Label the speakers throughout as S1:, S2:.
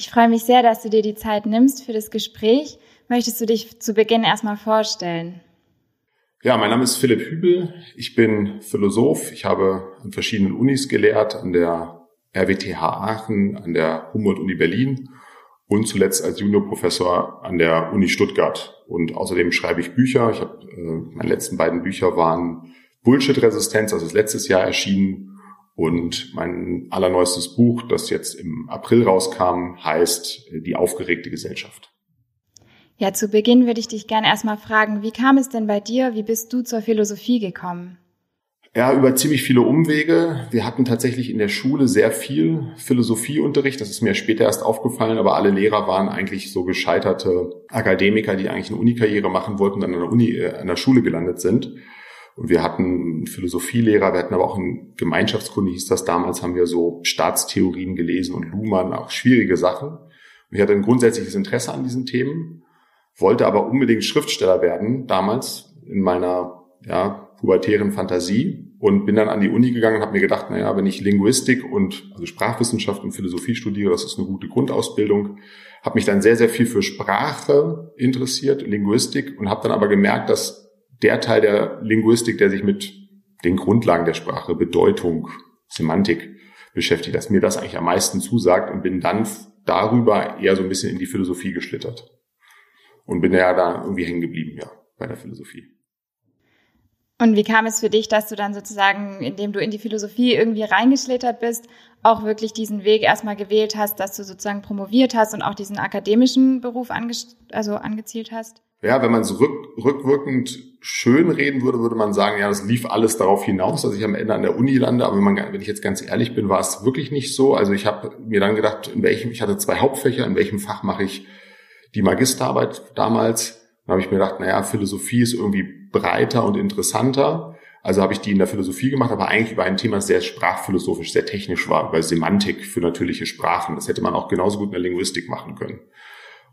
S1: Ich freue mich sehr, dass du dir die Zeit nimmst für das Gespräch. Möchtest du dich zu Beginn erstmal vorstellen?
S2: Ja, mein Name ist Philipp Hübel. Ich bin Philosoph. Ich habe an verschiedenen Unis gelehrt, an der RWTH Aachen, an der Humboldt-Uni Berlin und zuletzt als Juniorprofessor an der Uni Stuttgart. Und außerdem schreibe ich Bücher. Ich habe, äh, meine letzten beiden Bücher waren Bullshit-Resistenz, das ist letztes Jahr erschienen, und mein allerneuestes Buch, das jetzt im April rauskam, heißt äh, Die aufgeregte Gesellschaft.
S1: Ja, zu Beginn würde ich dich gerne erstmal fragen, wie kam es denn bei dir, wie bist du zur Philosophie gekommen?
S2: Ja, über ziemlich viele Umwege. Wir hatten tatsächlich in der Schule sehr viel Philosophieunterricht. Das ist mir später erst aufgefallen, aber alle Lehrer waren eigentlich so gescheiterte Akademiker, die eigentlich eine Unikarriere machen wollten und dann an der Uni, äh, an der Schule gelandet sind. Und wir hatten einen Philosophielehrer, wir hatten aber auch einen Gemeinschaftskunde, hieß das damals, haben wir so Staatstheorien gelesen und Luhmann, auch schwierige Sachen. Und ich hatte ein grundsätzliches Interesse an diesen Themen, wollte aber unbedingt Schriftsteller werden, damals in meiner ja, pubertären Fantasie und bin dann an die Uni gegangen und habe mir gedacht, naja, wenn ich Linguistik und also Sprachwissenschaft und Philosophie studiere, das ist eine gute Grundausbildung. Habe mich dann sehr, sehr viel für Sprache interessiert, Linguistik und habe dann aber gemerkt, dass der Teil der Linguistik, der sich mit den Grundlagen der Sprache, Bedeutung, Semantik beschäftigt, dass mir das eigentlich am meisten zusagt und bin dann darüber eher so ein bisschen in die Philosophie geschlittert. Und bin ja da irgendwie hängen geblieben, ja, bei der Philosophie.
S1: Und wie kam es für dich, dass du dann sozusagen, indem du in die Philosophie irgendwie reingeschlittert bist, auch wirklich diesen Weg erstmal gewählt hast, dass du sozusagen promoviert hast und auch diesen akademischen Beruf ange also angezielt hast?
S2: Ja, wenn man es rück, rückwirkend schön reden würde, würde man sagen, ja, das lief alles darauf hinaus, dass ich am Ende an der Uni lande. Aber wenn, man, wenn ich jetzt ganz ehrlich bin, war es wirklich nicht so. Also ich habe mir dann gedacht, in welchem, ich hatte zwei Hauptfächer, in welchem Fach mache ich die Magisterarbeit damals. Dann habe ich mir gedacht, naja, Philosophie ist irgendwie breiter und interessanter. Also habe ich die in der Philosophie gemacht, aber eigentlich über ein Thema, das sehr sprachphilosophisch, sehr technisch war, über Semantik für natürliche Sprachen. Das hätte man auch genauso gut in der Linguistik machen können.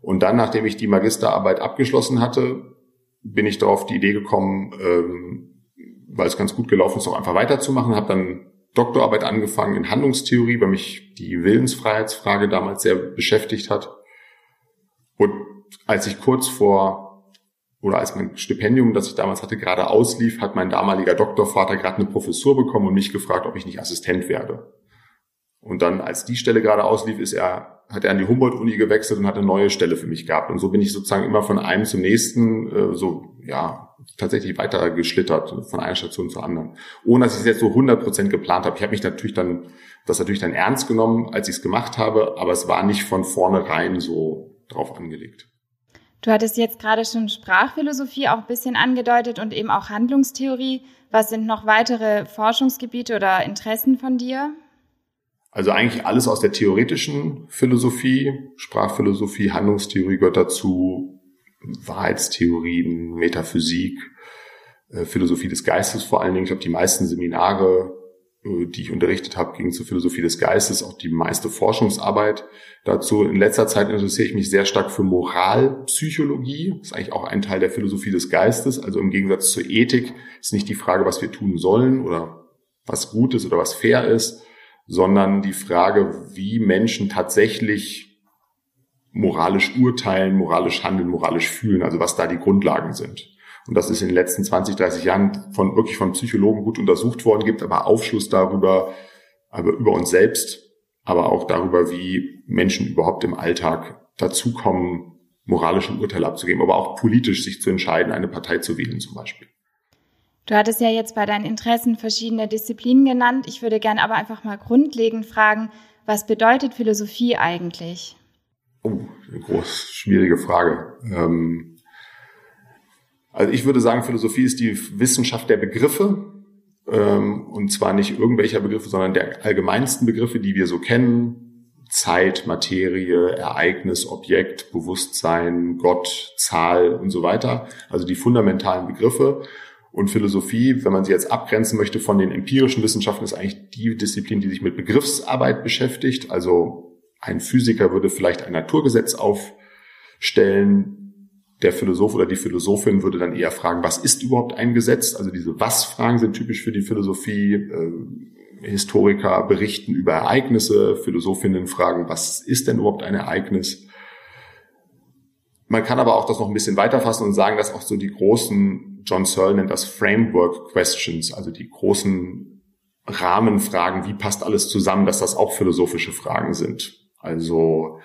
S2: Und dann, nachdem ich die Magisterarbeit abgeschlossen hatte, bin ich darauf die Idee gekommen, ähm, weil es ganz gut gelaufen ist, auch einfach weiterzumachen. Habe dann Doktorarbeit angefangen in Handlungstheorie, weil mich die Willensfreiheitsfrage damals sehr beschäftigt hat. Und als ich kurz vor oder als mein Stipendium, das ich damals hatte, gerade auslief, hat mein damaliger Doktorvater gerade eine Professur bekommen und mich gefragt, ob ich nicht Assistent werde. Und dann, als die Stelle gerade auslief, ist er, hat er an die Humboldt-Uni gewechselt und hat eine neue Stelle für mich gehabt. Und so bin ich sozusagen immer von einem zum nächsten, äh, so, ja, tatsächlich weiter geschlittert, von einer Station zur anderen. Ohne dass ich es jetzt so 100 Prozent geplant habe. Ich habe mich natürlich dann, das natürlich dann ernst genommen, als ich es gemacht habe, aber es war nicht von vornherein so drauf angelegt.
S1: Du hattest jetzt gerade schon Sprachphilosophie auch ein bisschen angedeutet und eben auch Handlungstheorie. Was sind noch weitere Forschungsgebiete oder Interessen von dir?
S2: Also eigentlich alles aus der theoretischen Philosophie, Sprachphilosophie, Handlungstheorie gehört dazu, Wahrheitstheorien, Metaphysik, äh, Philosophie des Geistes vor allen Dingen. Ich glaube, die meisten Seminare, äh, die ich unterrichtet habe, gingen zur Philosophie des Geistes, auch die meiste Forschungsarbeit dazu. In letzter Zeit interessiere ich mich sehr stark für Moralpsychologie. Das ist eigentlich auch ein Teil der Philosophie des Geistes. Also im Gegensatz zur Ethik ist nicht die Frage, was wir tun sollen oder was gut ist oder was fair ist, sondern die Frage, wie Menschen tatsächlich moralisch urteilen, moralisch handeln, moralisch fühlen, also was da die Grundlagen sind. Und das ist in den letzten 20, 30 Jahren von wirklich von Psychologen gut untersucht worden, gibt aber Aufschluss darüber, aber über uns selbst, aber auch darüber, wie Menschen überhaupt im Alltag dazukommen, moralische Urteile abzugeben, aber auch politisch sich zu entscheiden, eine Partei zu wählen zum Beispiel.
S1: Du hattest ja jetzt bei deinen Interessen verschiedene Disziplinen genannt. Ich würde gerne aber einfach mal grundlegend fragen, was bedeutet Philosophie eigentlich?
S2: Oh, eine groß schwierige Frage. Ähm, also ich würde sagen, Philosophie ist die Wissenschaft der Begriffe. Ähm, und zwar nicht irgendwelcher Begriffe, sondern der allgemeinsten Begriffe, die wir so kennen. Zeit, Materie, Ereignis, Objekt, Bewusstsein, Gott, Zahl und so weiter. Also die fundamentalen Begriffe. Und Philosophie, wenn man sie jetzt abgrenzen möchte von den empirischen Wissenschaften, ist eigentlich die Disziplin, die sich mit Begriffsarbeit beschäftigt. Also ein Physiker würde vielleicht ein Naturgesetz aufstellen. Der Philosoph oder die Philosophin würde dann eher fragen, was ist überhaupt ein Gesetz? Also diese Was-Fragen sind typisch für die Philosophie. Äh, Historiker berichten über Ereignisse, Philosophinnen fragen, was ist denn überhaupt ein Ereignis? Man kann aber auch das noch ein bisschen weiterfassen und sagen, dass auch so die großen, John Searle nennt das Framework Questions, also die großen Rahmenfragen, wie passt alles zusammen, dass das auch philosophische Fragen sind. Also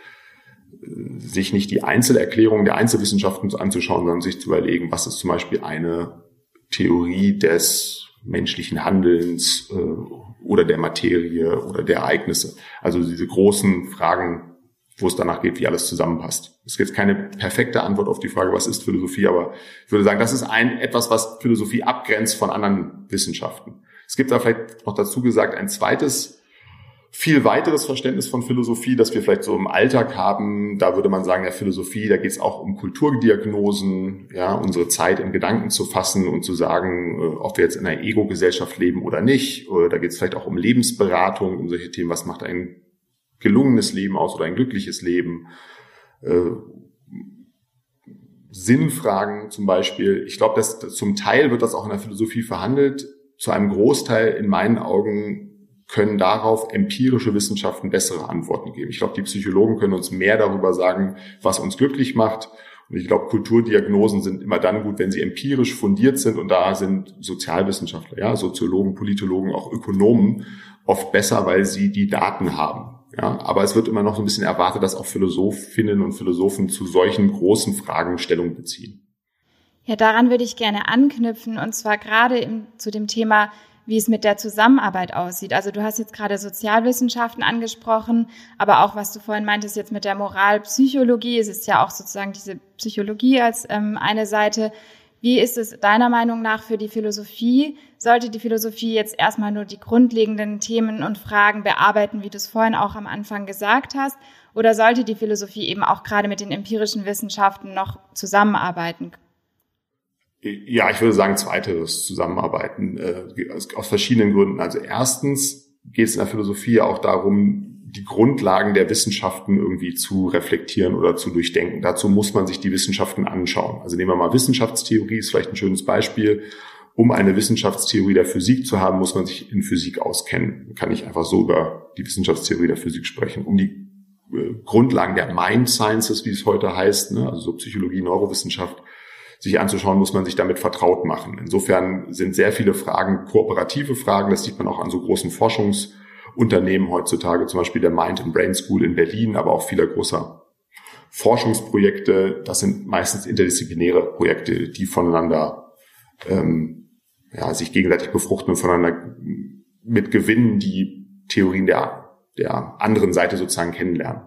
S2: äh, sich nicht die Einzelerklärungen der Einzelwissenschaften anzuschauen, sondern sich zu überlegen, was ist zum Beispiel eine Theorie des menschlichen Handelns äh, oder der Materie oder der Ereignisse. Also diese großen Fragen, wo es danach geht, wie alles zusammenpasst. Es gibt keine perfekte Antwort auf die Frage, was ist Philosophie, aber ich würde sagen, das ist ein etwas, was Philosophie abgrenzt von anderen Wissenschaften. Es gibt da vielleicht noch dazu gesagt ein zweites viel weiteres Verständnis von Philosophie, das wir vielleicht so im Alltag haben. Da würde man sagen, ja, Philosophie, da geht es auch um Kulturdiagnosen, ja, unsere Zeit in Gedanken zu fassen und zu sagen, äh, ob wir jetzt in einer Ego-Gesellschaft leben oder nicht. Da geht es vielleicht auch um Lebensberatung, um solche Themen, was macht ein gelungenes Leben aus oder ein glückliches Leben. Äh, Sinnfragen zum Beispiel. Ich glaube, dass zum Teil wird das auch in der Philosophie verhandelt. Zu einem Großteil in meinen Augen können darauf empirische Wissenschaften bessere Antworten geben. Ich glaube, die Psychologen können uns mehr darüber sagen, was uns glücklich macht. Und ich glaube, Kulturdiagnosen sind immer dann gut, wenn sie empirisch fundiert sind. Und da sind Sozialwissenschaftler, ja, Soziologen, Politologen, auch Ökonomen oft besser, weil sie die Daten haben. Ja, aber es wird immer noch so ein bisschen erwartet, dass auch Philosophinnen und Philosophen zu solchen großen Fragen Stellung beziehen.
S1: Ja, daran würde ich gerne anknüpfen und zwar gerade im, zu dem Thema wie es mit der Zusammenarbeit aussieht. Also du hast jetzt gerade Sozialwissenschaften angesprochen, aber auch was du vorhin meintest jetzt mit der Moralpsychologie, es ist ja auch sozusagen diese Psychologie als ähm, eine Seite. Wie ist es deiner Meinung nach für die Philosophie? Sollte die Philosophie jetzt erstmal nur die grundlegenden Themen und Fragen bearbeiten, wie du es vorhin auch am Anfang gesagt hast? Oder sollte die Philosophie eben auch gerade mit den empirischen Wissenschaften noch zusammenarbeiten
S2: ja, ich würde sagen, zweiteres Zusammenarbeiten äh, aus verschiedenen Gründen. Also erstens geht es in der Philosophie auch darum, die Grundlagen der Wissenschaften irgendwie zu reflektieren oder zu durchdenken. Dazu muss man sich die Wissenschaften anschauen. Also nehmen wir mal Wissenschaftstheorie, ist vielleicht ein schönes Beispiel. Um eine Wissenschaftstheorie der Physik zu haben, muss man sich in Physik auskennen. Kann nicht einfach so über die Wissenschaftstheorie der Physik sprechen. Um die äh, Grundlagen der Mind Sciences, wie es heute heißt, ne, also so Psychologie, Neurowissenschaft, sich anzuschauen, muss man sich damit vertraut machen. Insofern sind sehr viele Fragen kooperative Fragen. Das sieht man auch an so großen Forschungsunternehmen heutzutage, zum Beispiel der Mind and Brain School in Berlin, aber auch vieler großer Forschungsprojekte. Das sind meistens interdisziplinäre Projekte, die voneinander ähm, ja, sich gegenseitig befruchten und voneinander mit Gewinnen die Theorien der, der anderen Seite sozusagen kennenlernen.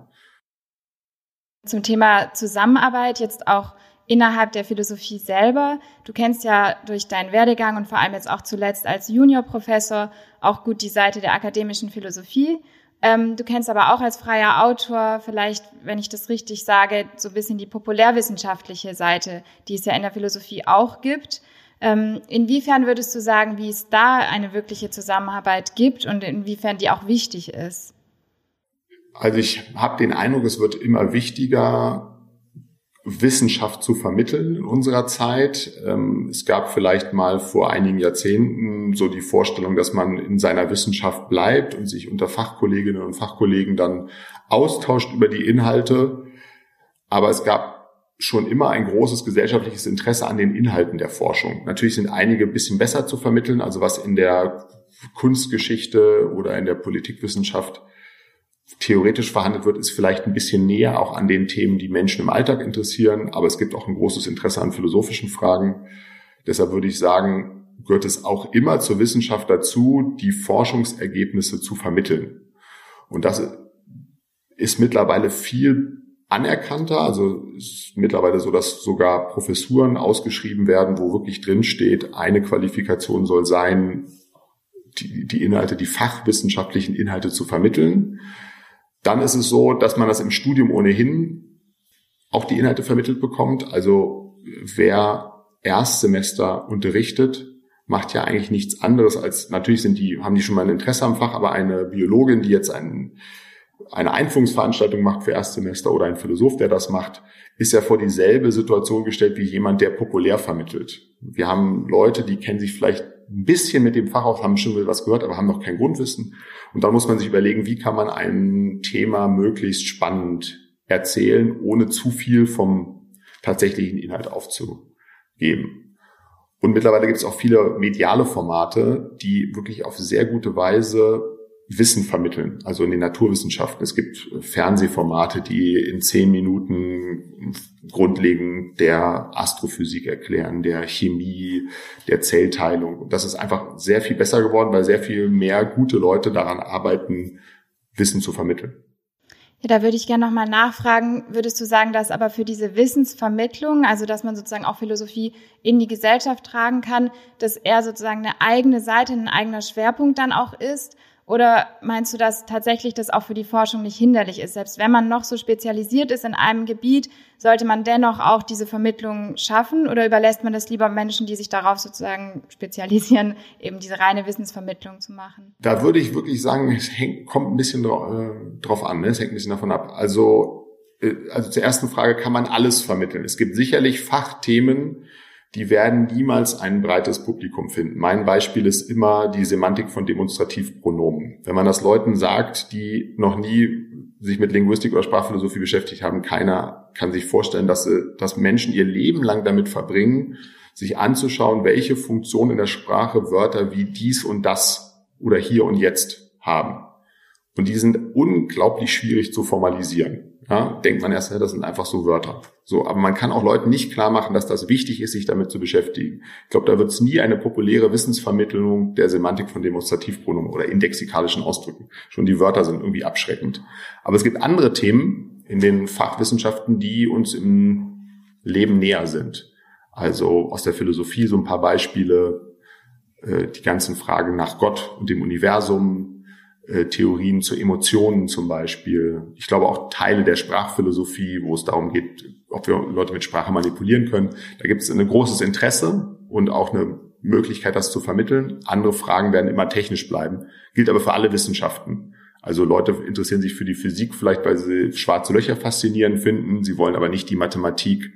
S1: Zum Thema Zusammenarbeit jetzt auch innerhalb der Philosophie selber. Du kennst ja durch deinen Werdegang und vor allem jetzt auch zuletzt als Juniorprofessor auch gut die Seite der akademischen Philosophie. Ähm, du kennst aber auch als freier Autor vielleicht, wenn ich das richtig sage, so ein bisschen die populärwissenschaftliche Seite, die es ja in der Philosophie auch gibt. Ähm, inwiefern würdest du sagen, wie es da eine wirkliche Zusammenarbeit gibt und inwiefern die auch wichtig ist?
S2: Also ich habe den Eindruck, es wird immer wichtiger, Wissenschaft zu vermitteln in unserer Zeit. Ähm, es gab vielleicht mal vor einigen Jahrzehnten so die Vorstellung, dass man in seiner Wissenschaft bleibt und sich unter Fachkolleginnen und Fachkollegen dann austauscht über die Inhalte. Aber es gab schon immer ein großes gesellschaftliches Interesse an den Inhalten der Forschung. Natürlich sind einige ein bisschen besser zu vermitteln, also was in der Kunstgeschichte oder in der Politikwissenschaft theoretisch verhandelt wird, ist vielleicht ein bisschen näher auch an den Themen, die Menschen im Alltag interessieren. Aber es gibt auch ein großes Interesse an philosophischen Fragen. Deshalb würde ich sagen, gehört es auch immer zur Wissenschaft dazu, die Forschungsergebnisse zu vermitteln. Und das ist mittlerweile viel anerkannter. Also ist mittlerweile so, dass sogar Professuren ausgeschrieben werden, wo wirklich drin steht, eine Qualifikation soll sein, die, die Inhalte, die fachwissenschaftlichen Inhalte zu vermitteln. Dann ist es so, dass man das im Studium ohnehin auch die Inhalte vermittelt bekommt. Also wer Erstsemester unterrichtet, macht ja eigentlich nichts anderes als, natürlich sind die, haben die schon mal ein Interesse am Fach, aber eine Biologin, die jetzt ein, eine Einführungsveranstaltung macht für Erstsemester oder ein Philosoph, der das macht, ist ja vor dieselbe Situation gestellt wie jemand, der populär vermittelt. Wir haben Leute, die kennen sich vielleicht ein bisschen mit dem Fach haben schon was gehört, aber haben noch kein Grundwissen. Und dann muss man sich überlegen, wie kann man ein Thema möglichst spannend erzählen, ohne zu viel vom tatsächlichen Inhalt aufzugeben. Und mittlerweile gibt es auch viele mediale Formate, die wirklich auf sehr gute Weise Wissen vermitteln, also in den Naturwissenschaften. Es gibt Fernsehformate, die in zehn Minuten grundlegend der Astrophysik erklären, der Chemie, der Zellteilung. Das ist einfach sehr viel besser geworden, weil sehr viel mehr gute Leute daran arbeiten, Wissen zu vermitteln.
S1: Ja, da würde ich gerne nochmal nachfragen, würdest du sagen, dass aber für diese Wissensvermittlung, also dass man sozusagen auch Philosophie in die Gesellschaft tragen kann, dass er sozusagen eine eigene Seite, ein eigener Schwerpunkt dann auch ist? Oder meinst du, dass tatsächlich das auch für die Forschung nicht hinderlich ist? Selbst wenn man noch so spezialisiert ist in einem Gebiet, sollte man dennoch auch diese Vermittlung schaffen? Oder überlässt man das lieber Menschen, die sich darauf sozusagen spezialisieren, eben diese reine Wissensvermittlung zu machen?
S2: Da würde ich wirklich sagen, es hängt, kommt ein bisschen drauf, äh, drauf an, ne? es hängt ein bisschen davon ab. Also, äh, also zur ersten Frage, kann man alles vermitteln? Es gibt sicherlich Fachthemen, die werden niemals ein breites Publikum finden. Mein Beispiel ist immer die Semantik von Demonstrativpronomen. Wenn man das Leuten sagt, die noch nie sich mit Linguistik oder Sprachphilosophie beschäftigt haben, keiner kann sich vorstellen, dass, dass Menschen ihr Leben lang damit verbringen, sich anzuschauen, welche Funktion in der Sprache Wörter wie dies und das oder hier und jetzt haben. Und die sind unglaublich schwierig zu formalisieren. Ja, denkt man erst, das sind einfach so Wörter. So, aber man kann auch Leuten nicht klar machen, dass das wichtig ist, sich damit zu beschäftigen. Ich glaube, da wird es nie eine populäre Wissensvermittlung der Semantik von Demonstrativpronomen oder indexikalischen Ausdrücken. Schon die Wörter sind irgendwie abschreckend. Aber es gibt andere Themen in den Fachwissenschaften, die uns im Leben näher sind. Also aus der Philosophie so ein paar Beispiele, äh, die ganzen Fragen nach Gott und dem Universum, Theorien zu Emotionen zum Beispiel. Ich glaube auch Teile der Sprachphilosophie, wo es darum geht, ob wir Leute mit Sprache manipulieren können. Da gibt es ein großes Interesse und auch eine Möglichkeit, das zu vermitteln. Andere Fragen werden immer technisch bleiben. Gilt aber für alle Wissenschaften. Also Leute interessieren sich für die Physik vielleicht, weil sie schwarze Löcher faszinierend finden. Sie wollen aber nicht die Mathematik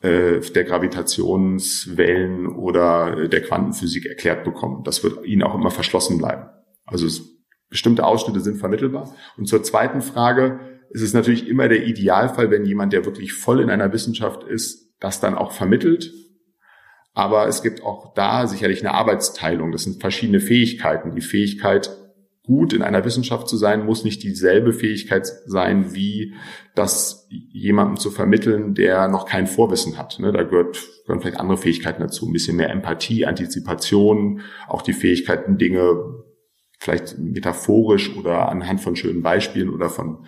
S2: äh, der Gravitationswellen oder der Quantenphysik erklärt bekommen. Das wird ihnen auch immer verschlossen bleiben. Also bestimmte Ausschnitte sind vermittelbar. Und zur zweiten Frage ist es natürlich immer der Idealfall, wenn jemand, der wirklich voll in einer Wissenschaft ist, das dann auch vermittelt. Aber es gibt auch da sicherlich eine Arbeitsteilung. Das sind verschiedene Fähigkeiten. Die Fähigkeit, gut in einer Wissenschaft zu sein, muss nicht dieselbe Fähigkeit sein, wie das jemandem zu vermitteln, der noch kein Vorwissen hat. Ne, da gehört, gehören vielleicht andere Fähigkeiten dazu. Ein bisschen mehr Empathie, Antizipation, auch die Fähigkeiten, Dinge vielleicht metaphorisch oder anhand von schönen Beispielen oder von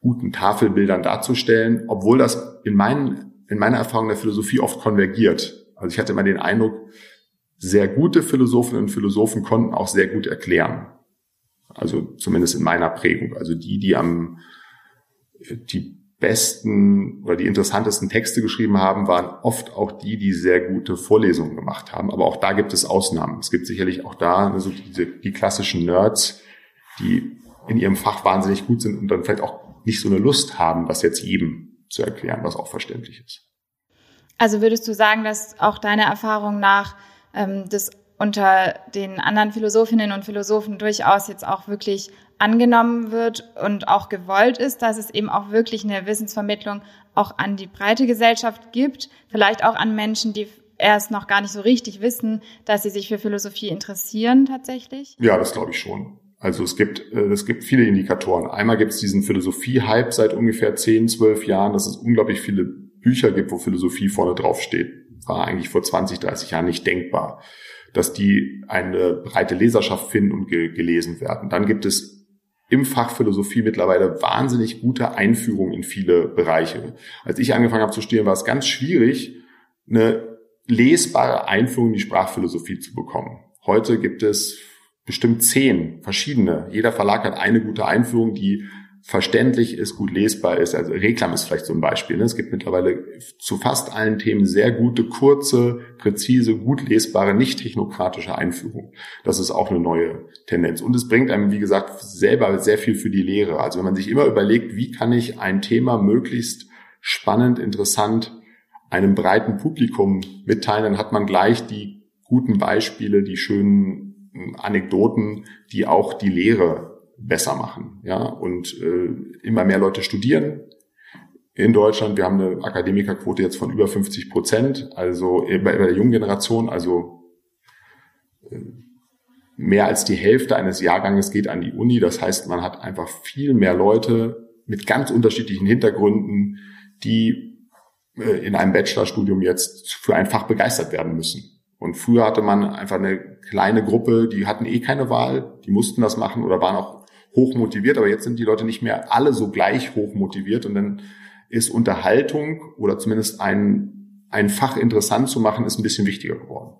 S2: guten Tafelbildern darzustellen, obwohl das in, meinen, in meiner Erfahrung der Philosophie oft konvergiert. Also ich hatte immer den Eindruck, sehr gute Philosophinnen und Philosophen konnten auch sehr gut erklären. Also zumindest in meiner Prägung. Also die, die am, die besten oder die interessantesten Texte geschrieben haben, waren oft auch die, die sehr gute Vorlesungen gemacht haben. Aber auch da gibt es Ausnahmen. Es gibt sicherlich auch da also diese, die klassischen Nerds, die in ihrem Fach wahnsinnig gut sind und dann vielleicht auch nicht so eine Lust haben, das jetzt jedem zu erklären, was auch verständlich ist.
S1: Also würdest du sagen, dass auch deiner Erfahrung nach ähm, das unter den anderen Philosophinnen und Philosophen durchaus jetzt auch wirklich angenommen wird und auch gewollt ist, dass es eben auch wirklich eine Wissensvermittlung auch an die breite Gesellschaft gibt, vielleicht auch an Menschen, die erst noch gar nicht so richtig wissen, dass sie sich für Philosophie interessieren tatsächlich?
S2: Ja, das glaube ich schon. Also es gibt, äh, es gibt viele Indikatoren. Einmal gibt es diesen Philosophie-Hype seit ungefähr 10, 12 Jahren, dass es unglaublich viele Bücher gibt, wo Philosophie vorne drauf steht. War eigentlich vor 20, 30 Jahren nicht denkbar, dass die eine breite Leserschaft finden und ge gelesen werden. Dann gibt es im Fach Philosophie mittlerweile wahnsinnig gute Einführung in viele Bereiche. Als ich angefangen habe zu studieren, war es ganz schwierig, eine lesbare Einführung in die Sprachphilosophie zu bekommen. Heute gibt es bestimmt zehn verschiedene. Jeder Verlag hat eine gute Einführung, die verständlich ist, gut lesbar ist. Also Reklam ist vielleicht so ein Beispiel. Ne? Es gibt mittlerweile zu fast allen Themen sehr gute, kurze, präzise, gut lesbare, nicht technokratische Einführung. Das ist auch eine neue Tendenz. Und es bringt einem, wie gesagt, selber sehr viel für die Lehre. Also wenn man sich immer überlegt, wie kann ich ein Thema möglichst spannend, interessant einem breiten Publikum mitteilen, dann hat man gleich die guten Beispiele, die schönen Anekdoten, die auch die Lehre besser machen. Ja, und äh, immer mehr Leute studieren in Deutschland. Wir haben eine Akademikerquote jetzt von über 50 Prozent, also bei, bei der jungen Generation, also äh, mehr als die Hälfte eines Jahrganges geht an die Uni. Das heißt, man hat einfach viel mehr Leute mit ganz unterschiedlichen Hintergründen, die äh, in einem Bachelorstudium jetzt für ein Fach begeistert werden müssen. Und früher hatte man einfach eine kleine Gruppe, die hatten eh keine Wahl, die mussten das machen oder waren auch hoch motiviert, aber jetzt sind die Leute nicht mehr alle so gleich hoch motiviert und dann ist Unterhaltung oder zumindest ein, ein Fach interessant zu machen, ist ein bisschen wichtiger geworden.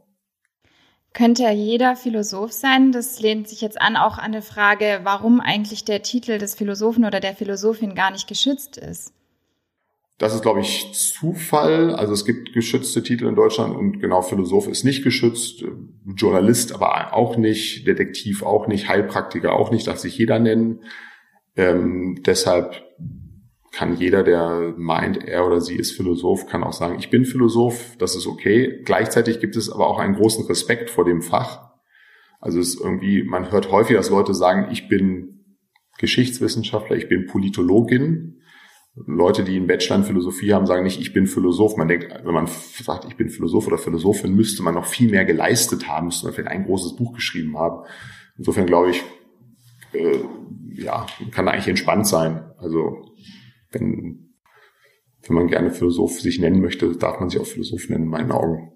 S1: Könnte ja jeder Philosoph sein? Das lehnt sich jetzt an auch an eine Frage, warum eigentlich der Titel des Philosophen oder der Philosophin gar nicht geschützt ist.
S2: Das ist, glaube ich, Zufall. Also es gibt geschützte Titel in Deutschland und genau Philosoph ist nicht geschützt, Journalist aber auch nicht, Detektiv auch nicht, Heilpraktiker auch nicht, darf sich jeder nennen. Ähm, deshalb kann jeder, der meint, er oder sie ist Philosoph, kann auch sagen, ich bin Philosoph, das ist okay. Gleichzeitig gibt es aber auch einen großen Respekt vor dem Fach. Also es ist irgendwie, man hört häufig, dass Leute sagen, ich bin Geschichtswissenschaftler, ich bin Politologin. Leute, die einen Bachelor in Philosophie haben, sagen nicht, ich bin Philosoph. Man denkt, wenn man sagt, ich bin Philosoph oder Philosophin, müsste man noch viel mehr geleistet haben, müsste man vielleicht ein großes Buch geschrieben haben. Insofern glaube ich, äh, ja, kann eigentlich entspannt sein. Also wenn, wenn man gerne Philosoph sich nennen möchte, darf man sich auch Philosoph nennen, in meinen Augen.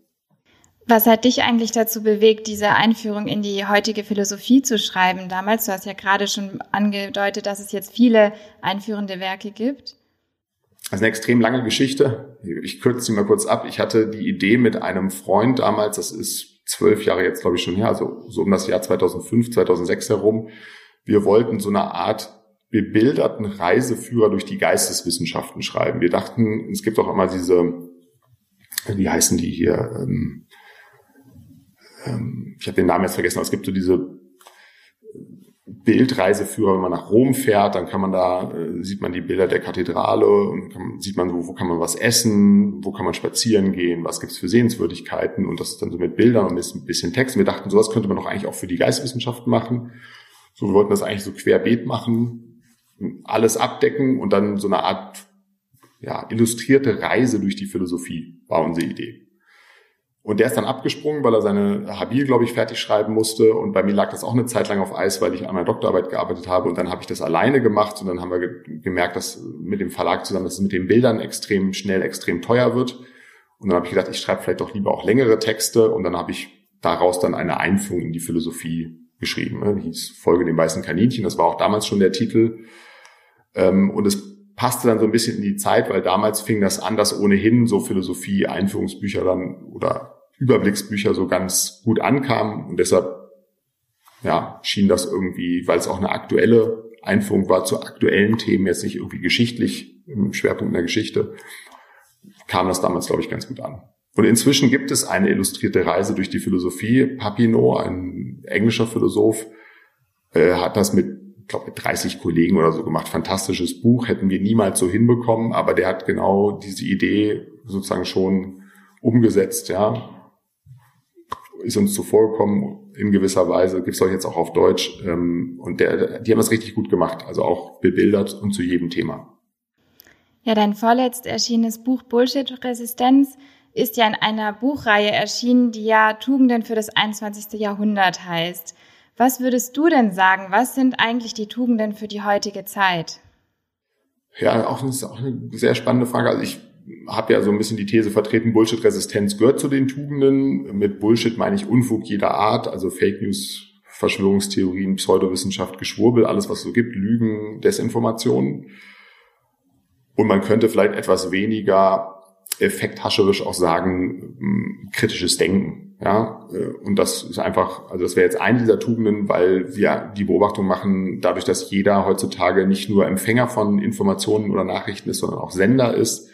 S1: Was hat dich eigentlich dazu bewegt, diese Einführung in die heutige Philosophie zu schreiben? Damals, du hast ja gerade schon angedeutet, dass es jetzt viele einführende Werke gibt.
S2: Das ist eine extrem lange Geschichte. Ich kürze sie mal kurz ab. Ich hatte die Idee mit einem Freund damals, das ist zwölf Jahre jetzt, glaube ich, schon her, also so um das Jahr 2005, 2006 herum. Wir wollten so eine Art bebilderten Reiseführer durch die Geisteswissenschaften schreiben. Wir dachten, es gibt auch immer diese, wie heißen die hier? Ähm, ähm, ich habe den Namen jetzt vergessen, aber es gibt so diese Bildreiseführer, wenn man nach Rom fährt, dann kann man da, äh, sieht man die Bilder der Kathedrale und kann, sieht man, wo, wo kann man was essen, wo kann man spazieren gehen, was gibt's für Sehenswürdigkeiten und das ist dann so mit Bildern und ein bisschen Text. Wir dachten, sowas könnte man doch eigentlich auch für die Geistwissenschaften machen. So, wir wollten das eigentlich so querbeet machen, alles abdecken und dann so eine Art ja, illustrierte Reise durch die Philosophie war unsere Idee. Und der ist dann abgesprungen, weil er seine Habil, glaube ich, fertig schreiben musste. Und bei mir lag das auch eine Zeit lang auf Eis, weil ich an meiner Doktorarbeit gearbeitet habe. Und dann habe ich das alleine gemacht. Und dann haben wir ge gemerkt, dass mit dem Verlag zusammen, dass es mit den Bildern extrem schnell, extrem teuer wird. Und dann habe ich gedacht, ich schreibe vielleicht doch lieber auch längere Texte. Und dann habe ich daraus dann eine Einführung in die Philosophie geschrieben. Die hieß Folge dem weißen Kaninchen. Das war auch damals schon der Titel. Ähm, und es passte dann so ein bisschen in die Zeit, weil damals fing das an, dass ohnehin so Philosophie, Einführungsbücher dann oder Überblicksbücher so ganz gut ankamen und deshalb ja, schien das irgendwie, weil es auch eine aktuelle Einführung war zu aktuellen Themen, jetzt nicht irgendwie geschichtlich im Schwerpunkt der Geschichte, kam das damals, glaube ich, ganz gut an. Und inzwischen gibt es eine illustrierte Reise durch die Philosophie. Papineau, ein englischer Philosoph, äh, hat das mit glaube mit 30 Kollegen oder so gemacht. Fantastisches Buch, hätten wir niemals so hinbekommen, aber der hat genau diese Idee sozusagen schon umgesetzt, ja. Ist uns zuvorgekommen in gewisser Weise, gibt's euch jetzt auch auf Deutsch. Ähm, und der, die haben das richtig gut gemacht, also auch bebildert und zu jedem Thema.
S1: Ja, dein vorletzt erschienenes Buch Bullshit-Resistenz ist ja in einer Buchreihe erschienen, die ja Tugenden für das 21. Jahrhundert heißt. Was würdest du denn sagen? Was sind eigentlich die Tugenden für die heutige Zeit?
S2: Ja, auch, das ist auch eine sehr spannende Frage. Also ich habe ja so ein bisschen die These vertreten, Bullshit-Resistenz gehört zu den Tugenden. Mit Bullshit meine ich Unfug jeder Art, also Fake News, Verschwörungstheorien, Pseudowissenschaft, Geschwurbel, alles was so gibt, Lügen, Desinformationen. Und man könnte vielleicht etwas weniger effekthascherisch auch sagen, kritisches Denken Ja, und das ist einfach, also das wäre jetzt eine dieser Tugenden, weil wir die Beobachtung machen, dadurch, dass jeder heutzutage nicht nur Empfänger von Informationen oder Nachrichten ist, sondern auch Sender ist,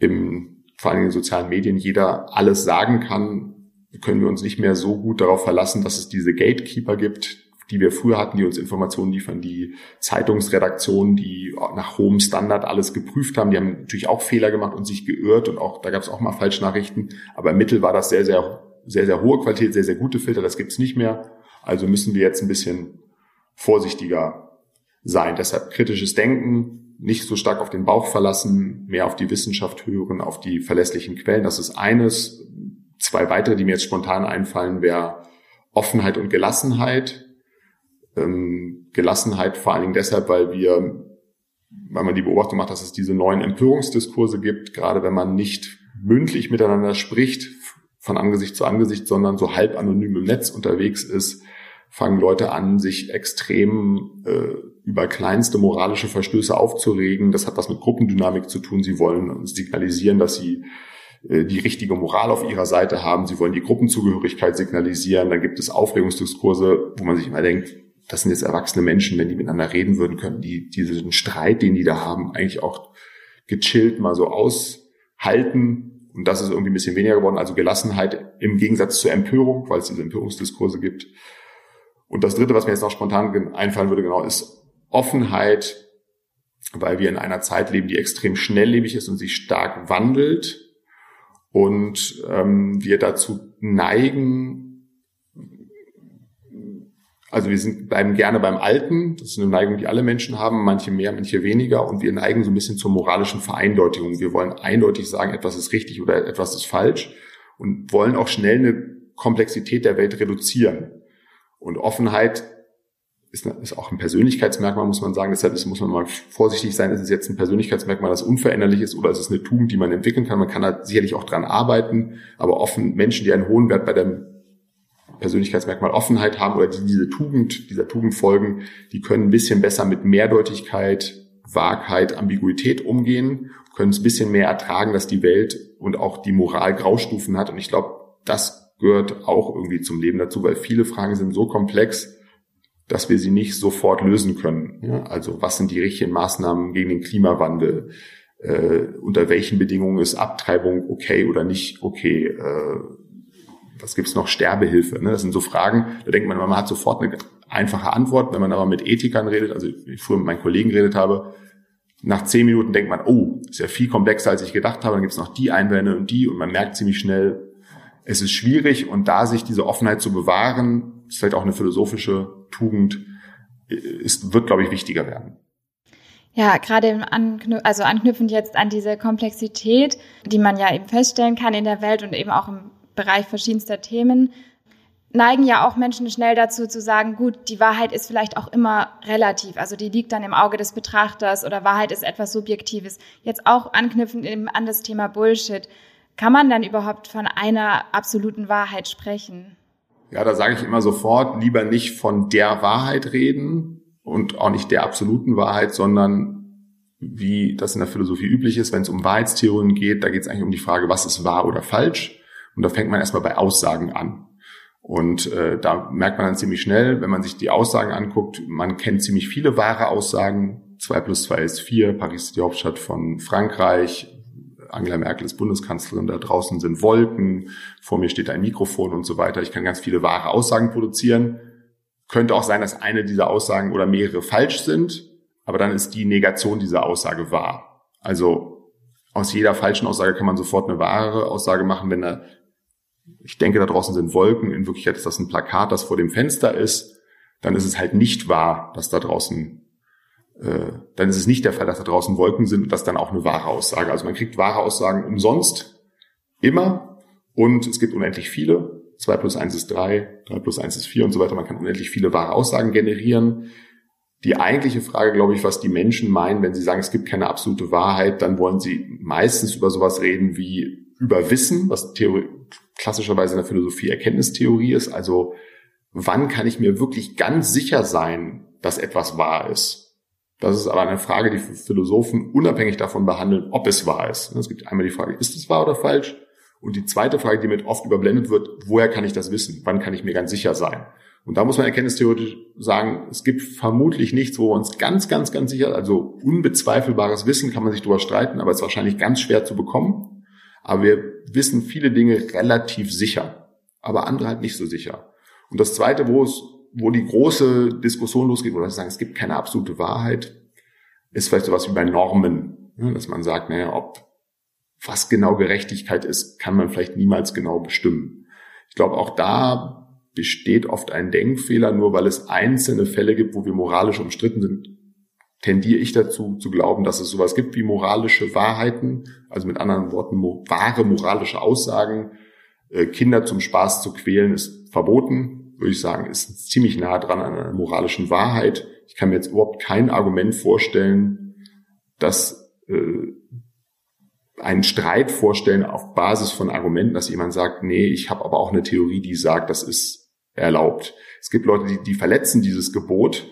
S2: im, vor allem in sozialen Medien jeder alles sagen kann, können wir uns nicht mehr so gut darauf verlassen, dass es diese Gatekeeper gibt, die wir früher hatten, die uns Informationen liefern, die Zeitungsredaktionen, die nach hohem Standard alles geprüft haben. Die haben natürlich auch Fehler gemacht und sich geirrt und auch da gab es auch mal Falschnachrichten. Aber im Mittel war das sehr, sehr, sehr, sehr hohe Qualität, sehr, sehr gute Filter. Das gibt's nicht mehr. Also müssen wir jetzt ein bisschen vorsichtiger sein. Deshalb kritisches Denken, nicht so stark auf den Bauch verlassen, mehr auf die Wissenschaft hören, auf die verlässlichen Quellen. Das ist eines. Zwei weitere, die mir jetzt spontan einfallen, wäre Offenheit und Gelassenheit ähm, Gelassenheit vor allen Dingen deshalb, weil wir, weil man die Beobachtung macht, dass es diese neuen Empörungsdiskurse gibt, gerade wenn man nicht mündlich miteinander spricht, von Angesicht zu Angesicht, sondern so halb anonym im Netz unterwegs ist, fangen Leute an, sich extrem äh, über kleinste moralische Verstöße aufzuregen. Das hat was mit Gruppendynamik zu tun. Sie wollen signalisieren, dass sie äh, die richtige Moral auf ihrer Seite haben. Sie wollen die Gruppenzugehörigkeit signalisieren. Dann gibt es Aufregungsdiskurse, wo man sich immer denkt, das sind jetzt erwachsene Menschen, wenn die miteinander reden würden, könnten die diesen Streit, den die da haben, eigentlich auch gechillt mal so aushalten. Und das ist irgendwie ein bisschen weniger geworden. Also Gelassenheit im Gegensatz zur Empörung, weil es diese Empörungsdiskurse gibt. Und das Dritte, was mir jetzt noch spontan einfallen würde, genau, ist Offenheit, weil wir in einer Zeit leben, die extrem schnelllebig ist und sich stark wandelt. Und ähm, wir dazu neigen, also wir sind, bleiben gerne beim Alten. Das ist eine Neigung, die alle Menschen haben, manche mehr, manche weniger. Und wir neigen so ein bisschen zur moralischen Vereindeutigung. Wir wollen eindeutig sagen, etwas ist richtig oder etwas ist falsch und wollen auch schnell eine Komplexität der Welt reduzieren. Und Offenheit ist, ist auch ein Persönlichkeitsmerkmal, muss man sagen. Deshalb ist, muss man mal vorsichtig sein, ist es jetzt ein Persönlichkeitsmerkmal, das unveränderlich ist oder ist es eine Tugend, die man entwickeln kann. Man kann da sicherlich auch dran arbeiten, aber offen Menschen, die einen hohen Wert bei der Persönlichkeitsmerkmal Offenheit haben oder die diese Tugend, dieser Tugend folgen, die können ein bisschen besser mit Mehrdeutigkeit, Wahrheit, Ambiguität umgehen, können es ein bisschen mehr ertragen, dass die Welt und auch die Moral Graustufen hat. Und ich glaube, das gehört auch irgendwie zum Leben dazu, weil viele Fragen sind so komplex, dass wir sie nicht sofort lösen können. Ja, also was sind die richtigen Maßnahmen gegen den Klimawandel? Äh, unter welchen Bedingungen ist Abtreibung okay oder nicht okay? Äh, was gibt's noch? Sterbehilfe. Ne? Das sind so Fragen, da denkt man, man hat sofort eine einfache Antwort. Wenn man aber mit Ethikern redet, also ich früher mit meinen Kollegen geredet habe, nach zehn Minuten denkt man, oh, ist ja viel komplexer, als ich gedacht habe. Dann gibt's noch die Einwände und die und man merkt ziemlich schnell, es ist schwierig und da sich diese Offenheit zu bewahren, ist vielleicht auch eine philosophische Tugend, ist, wird, glaube ich, wichtiger werden.
S1: Ja, gerade anknüp also anknüpfend jetzt an diese Komplexität, die man ja eben feststellen kann in der Welt und eben auch im Bereich verschiedenster Themen, neigen ja auch Menschen schnell dazu zu sagen, gut, die Wahrheit ist vielleicht auch immer relativ, also die liegt dann im Auge des Betrachters oder Wahrheit ist etwas Subjektives. Jetzt auch anknüpfend eben an das Thema Bullshit. Kann man dann überhaupt von einer absoluten Wahrheit sprechen?
S2: Ja, da sage ich immer sofort, lieber nicht von der Wahrheit reden und auch nicht der absoluten Wahrheit, sondern wie das in der Philosophie üblich ist, wenn es um Wahrheitstheorien geht, da geht es eigentlich um die Frage, was ist wahr oder falsch. Und da fängt man erstmal bei Aussagen an. Und äh, da merkt man dann ziemlich schnell, wenn man sich die Aussagen anguckt, man kennt ziemlich viele wahre Aussagen. 2 plus 2 ist 4, Paris ist die Hauptstadt von Frankreich, Angela Merkel ist Bundeskanzlerin, da draußen sind Wolken, vor mir steht ein Mikrofon und so weiter. Ich kann ganz viele wahre Aussagen produzieren. Könnte auch sein, dass eine dieser Aussagen oder mehrere falsch sind, aber dann ist die Negation dieser Aussage wahr. Also aus jeder falschen Aussage kann man sofort eine wahre Aussage machen, wenn da ich denke, da draußen sind Wolken, in Wirklichkeit ist das ein Plakat, das vor dem Fenster ist, dann ist es halt nicht wahr, dass da draußen, dann ist es nicht der Fall, dass da draußen Wolken sind und das dann auch eine wahre Aussage. Also man kriegt wahre Aussagen umsonst, immer, und es gibt unendlich viele. 2 plus 1 ist 3, 3 plus 1 ist 4 und so weiter. Man kann unendlich viele wahre Aussagen generieren. Die eigentliche Frage, glaube ich, was die Menschen meinen, wenn sie sagen, es gibt keine absolute Wahrheit, dann wollen sie meistens über sowas reden wie über Wissen, was Theorie, klassischerweise in der Philosophie Erkenntnistheorie ist. Also wann kann ich mir wirklich ganz sicher sein, dass etwas wahr ist? Das ist aber eine Frage, die Philosophen unabhängig davon behandeln, ob es wahr ist. Es gibt einmal die Frage, ist es wahr oder falsch? Und die zweite Frage, die mit oft überblendet wird, woher kann ich das wissen? Wann kann ich mir ganz sicher sein? Und da muss man erkenntnistheoretisch sagen, es gibt vermutlich nichts, wo wir uns ganz, ganz, ganz sicher, also unbezweifelbares Wissen kann man sich darüber streiten, aber es ist wahrscheinlich ganz schwer zu bekommen. Aber wir wissen viele Dinge relativ sicher, aber andere halt nicht so sicher. Und das zweite, wo es, wo die große Diskussion losgeht, wo wir sagen, es gibt keine absolute Wahrheit, ist vielleicht sowas wie bei Normen, ne, dass man sagt, naja, ob was genau Gerechtigkeit ist, kann man vielleicht niemals genau bestimmen. Ich glaube, auch da besteht oft ein Denkfehler, nur weil es einzelne Fälle gibt, wo wir moralisch umstritten sind, tendiere ich dazu zu glauben, dass es sowas gibt wie moralische Wahrheiten, also mit anderen Worten wahre moralische Aussagen. Äh, Kinder zum Spaß zu quälen ist verboten, würde ich sagen, ist ziemlich nah dran an einer moralischen Wahrheit. Ich kann mir jetzt überhaupt kein Argument vorstellen, dass äh, einen Streit vorstellen auf Basis von Argumenten, dass jemand sagt, nee, ich habe aber auch eine Theorie, die sagt, das ist erlaubt. Es gibt Leute, die, die verletzen dieses Gebot,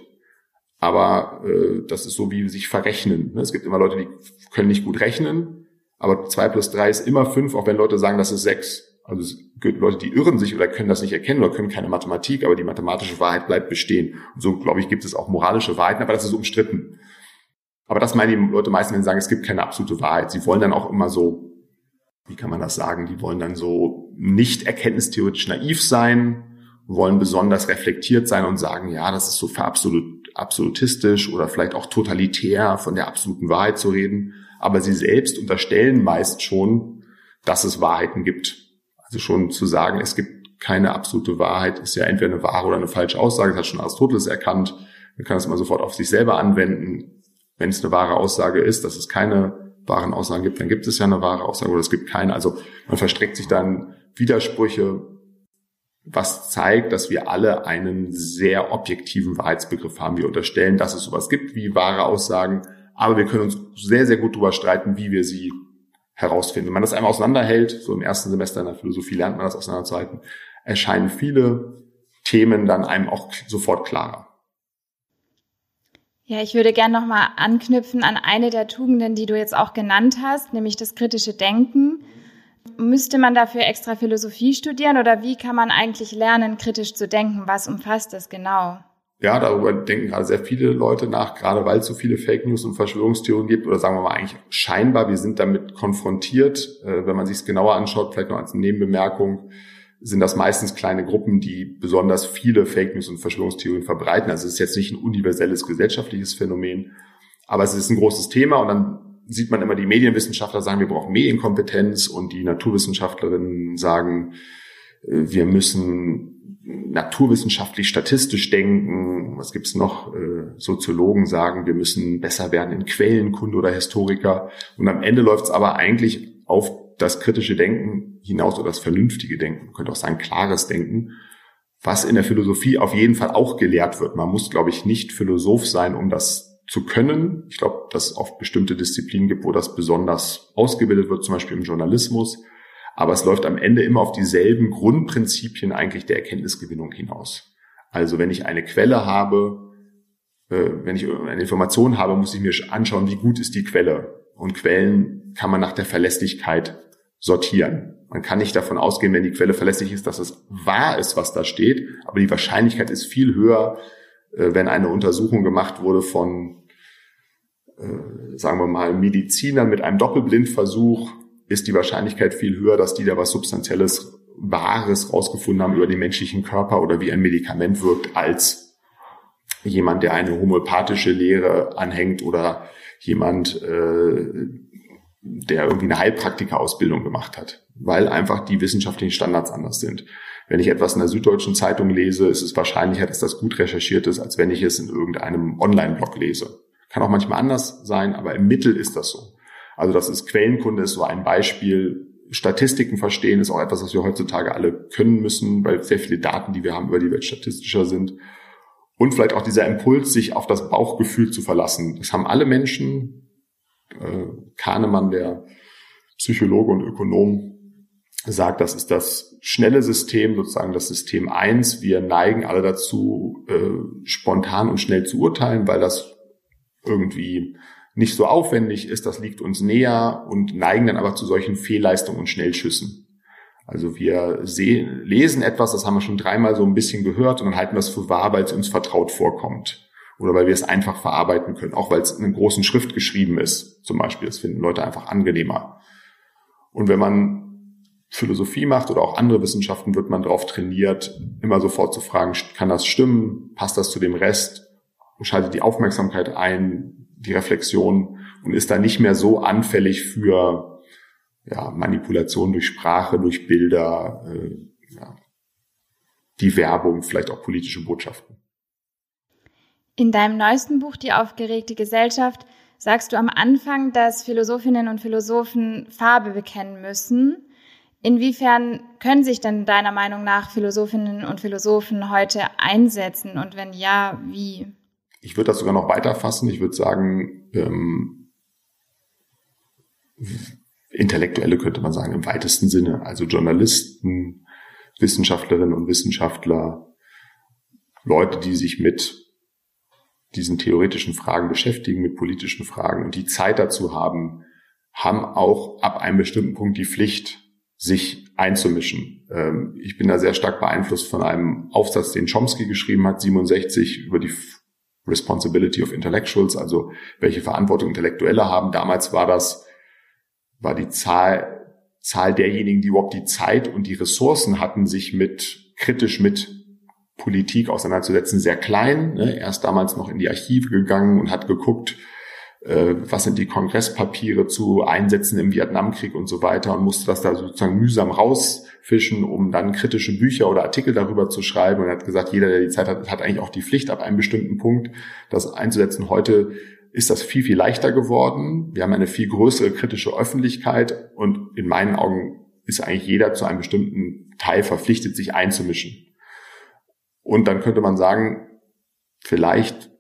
S2: aber äh, das ist so wie sich verrechnen. Ne? Es gibt immer Leute, die können nicht gut rechnen, aber zwei plus drei ist immer fünf, auch wenn Leute sagen, das ist sechs. Also Leute, die irren sich oder können das nicht erkennen oder können keine Mathematik, aber die mathematische Wahrheit bleibt bestehen. Und so, glaube ich, gibt es auch moralische Wahrheiten, aber das ist umstritten. Aber das meinen die Leute meistens, wenn sie sagen, es gibt keine absolute Wahrheit. Sie wollen dann auch immer so, wie kann man das sagen, die wollen dann so nicht erkenntnistheoretisch naiv sein, wollen besonders reflektiert sein und sagen, ja, das ist so verabsolut, absolutistisch oder vielleicht auch totalitär von der absoluten Wahrheit zu reden. Aber sie selbst unterstellen meist schon, dass es Wahrheiten gibt. Also schon zu sagen, es gibt keine absolute Wahrheit, ist ja entweder eine wahre oder eine falsche Aussage. Das hat schon Aristoteles erkannt. Man kann es mal sofort auf sich selber anwenden. Wenn es eine wahre Aussage ist, dass es keine wahren Aussagen gibt, dann gibt es ja eine wahre Aussage oder es gibt keine. Also man verstreckt sich dann Widersprüche, was zeigt, dass wir alle einen sehr objektiven Wahrheitsbegriff haben. Wir unterstellen, dass es sowas gibt wie wahre Aussagen, aber wir können uns sehr, sehr gut darüber streiten, wie wir sie herausfinden. Wenn man das einmal auseinanderhält, so im ersten Semester in der Philosophie lernt man das auseinanderzuhalten, erscheinen viele Themen dann einem auch sofort klarer.
S1: Ja, ich würde gerne nochmal anknüpfen an eine der Tugenden, die du jetzt auch genannt hast, nämlich das kritische Denken. Müsste man dafür extra Philosophie studieren oder wie kann man eigentlich lernen, kritisch zu denken? Was umfasst das genau?
S2: Ja, darüber denken gerade sehr viele Leute nach, gerade weil es so viele Fake News und Verschwörungstheorien gibt oder sagen wir mal eigentlich scheinbar, wir sind damit konfrontiert. Äh, wenn man sich es genauer anschaut, vielleicht noch als Nebenbemerkung, sind das meistens kleine Gruppen, die besonders viele Fake News und Verschwörungstheorien verbreiten. Also es ist jetzt nicht ein universelles gesellschaftliches Phänomen, aber es ist ein großes Thema und dann sieht man immer die Medienwissenschaftler sagen, wir brauchen Medienkompetenz und die Naturwissenschaftlerinnen sagen, äh, wir müssen naturwissenschaftlich statistisch denken. Was gibt's noch? Äh, Soziologen sagen, wir müssen besser werden in Quellenkunde oder Historiker. Und am Ende läuft's aber eigentlich auf das kritische Denken hinaus oder das vernünftige Denken. Man könnte auch sagen, klares Denken, was in der Philosophie auf jeden Fall auch gelehrt wird. Man muss, glaube ich, nicht Philosoph sein, um das zu können. Ich glaube, dass es oft bestimmte Disziplinen gibt, wo das besonders ausgebildet wird, zum Beispiel im Journalismus. Aber es läuft am Ende immer auf dieselben Grundprinzipien eigentlich der Erkenntnisgewinnung hinaus. Also wenn ich eine Quelle habe, äh, wenn ich eine Information habe, muss ich mir anschauen, wie gut ist die Quelle. Und Quellen kann man nach der Verlässlichkeit sortieren. Man kann nicht davon ausgehen, wenn die Quelle verlässlich ist, dass es wahr ist, was da steht. Aber die Wahrscheinlichkeit ist viel höher, äh, wenn eine Untersuchung gemacht wurde von, äh, sagen wir mal, Medizinern mit einem Doppelblindversuch, ist die Wahrscheinlichkeit viel höher, dass die da was Substanzielles, Wahres rausgefunden haben über den menschlichen Körper oder wie ein Medikament wirkt, als jemand, der eine homöopathische Lehre anhängt oder jemand, äh, der irgendwie eine Heilpraktikerausbildung gemacht hat, weil einfach die wissenschaftlichen Standards anders sind. Wenn ich etwas in der Süddeutschen Zeitung lese, ist es wahrscheinlicher, dass das gut recherchiert ist, als wenn ich es in irgendeinem Online-Blog lese. Kann auch manchmal anders sein, aber im Mittel ist das so. Also das ist Quellenkunde, ist so ein Beispiel. Statistiken verstehen ist auch etwas, was wir heutzutage alle können müssen, weil sehr viele Daten, die wir haben, über die Welt statistischer sind. Und vielleicht auch dieser Impuls, sich auf das Bauchgefühl zu verlassen. Das haben alle Menschen. Äh, Kahnemann, der Psychologe und Ökonom, sagt, das ist das schnelle System, sozusagen das System eins. Wir neigen alle dazu, äh, spontan und schnell zu urteilen, weil das irgendwie nicht so aufwendig ist, das liegt uns näher und neigen dann aber zu solchen Fehlleistungen und Schnellschüssen. Also wir sehen, lesen etwas, das haben wir schon dreimal so ein bisschen gehört und dann halten wir es für wahr, weil es uns vertraut vorkommt. Oder weil wir es einfach verarbeiten können, auch weil es in einer großen Schrift geschrieben ist, zum Beispiel. Das finden Leute einfach angenehmer. Und wenn man Philosophie macht oder auch andere Wissenschaften, wird man darauf trainiert, immer sofort zu fragen, kann das stimmen? Passt das zu dem Rest? Schaltet die Aufmerksamkeit ein, die Reflexion und ist da nicht mehr so anfällig für ja, Manipulation durch Sprache, durch Bilder, äh, ja, die Werbung, vielleicht auch politische Botschaften.
S1: In deinem neuesten Buch Die aufgeregte Gesellschaft sagst du am Anfang, dass Philosophinnen und Philosophen Farbe bekennen müssen. Inwiefern können sich denn deiner Meinung nach Philosophinnen und Philosophen heute einsetzen und wenn ja, wie?
S2: Ich würde das sogar noch weiter fassen. Ich würde sagen, ähm, Intellektuelle könnte man sagen im weitesten Sinne, also Journalisten, Wissenschaftlerinnen und Wissenschaftler, Leute, die sich mit diesen theoretischen Fragen beschäftigen, mit politischen Fragen und die Zeit dazu haben, haben auch ab einem bestimmten Punkt die Pflicht, sich einzumischen. Ähm, ich bin da sehr stark beeinflusst von einem Aufsatz, den Chomsky geschrieben hat, 67, über die Responsibility of Intellectuals, also welche Verantwortung Intellektuelle haben. Damals war das war die Zahl, Zahl derjenigen, die überhaupt die Zeit und die Ressourcen hatten, sich mit kritisch mit Politik auseinanderzusetzen, sehr klein. Ne? Er ist damals noch in die Archive gegangen und hat geguckt, was sind die Kongresspapiere zu Einsätzen im Vietnamkrieg und so weiter und musste das da sozusagen mühsam rausfischen, um dann kritische Bücher oder Artikel darüber zu schreiben. Und hat gesagt, jeder, der die Zeit hat, hat eigentlich auch die Pflicht, ab einem bestimmten Punkt das einzusetzen. Heute ist das viel, viel leichter geworden. Wir haben eine viel größere kritische Öffentlichkeit und in meinen Augen ist eigentlich jeder zu einem bestimmten Teil verpflichtet, sich einzumischen. Und dann könnte man sagen, vielleicht